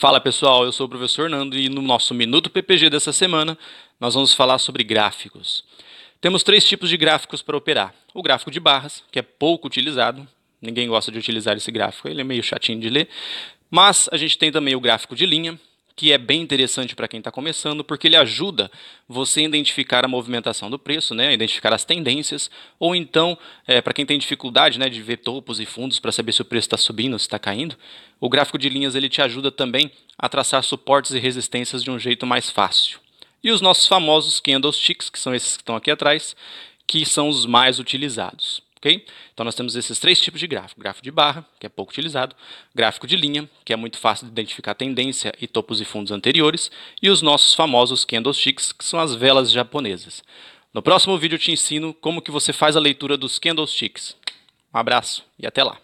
Fala pessoal, eu sou o professor Nando e no nosso Minuto PPG dessa semana nós vamos falar sobre gráficos. Temos três tipos de gráficos para operar. O gráfico de barras, que é pouco utilizado, ninguém gosta de utilizar esse gráfico, ele é meio chatinho de ler. Mas a gente tem também o gráfico de linha, que é bem interessante para quem está começando, porque ele ajuda você a identificar a movimentação do preço, né, identificar as tendências, ou então, é, para quem tem dificuldade né, de ver topos e fundos para saber se o preço está subindo ou se está caindo, o gráfico de linhas ele te ajuda também a traçar suportes e resistências de um jeito mais fácil. E os nossos famosos candlesticks, que são esses que estão aqui atrás, que são os mais utilizados. Okay? Então nós temos esses três tipos de gráfico: gráfico de barra, que é pouco utilizado, gráfico de linha, que é muito fácil de identificar tendência e topos e fundos anteriores, e os nossos famosos candlesticks, que são as velas japonesas. No próximo vídeo eu te ensino como que você faz a leitura dos candlesticks. Um abraço e até lá.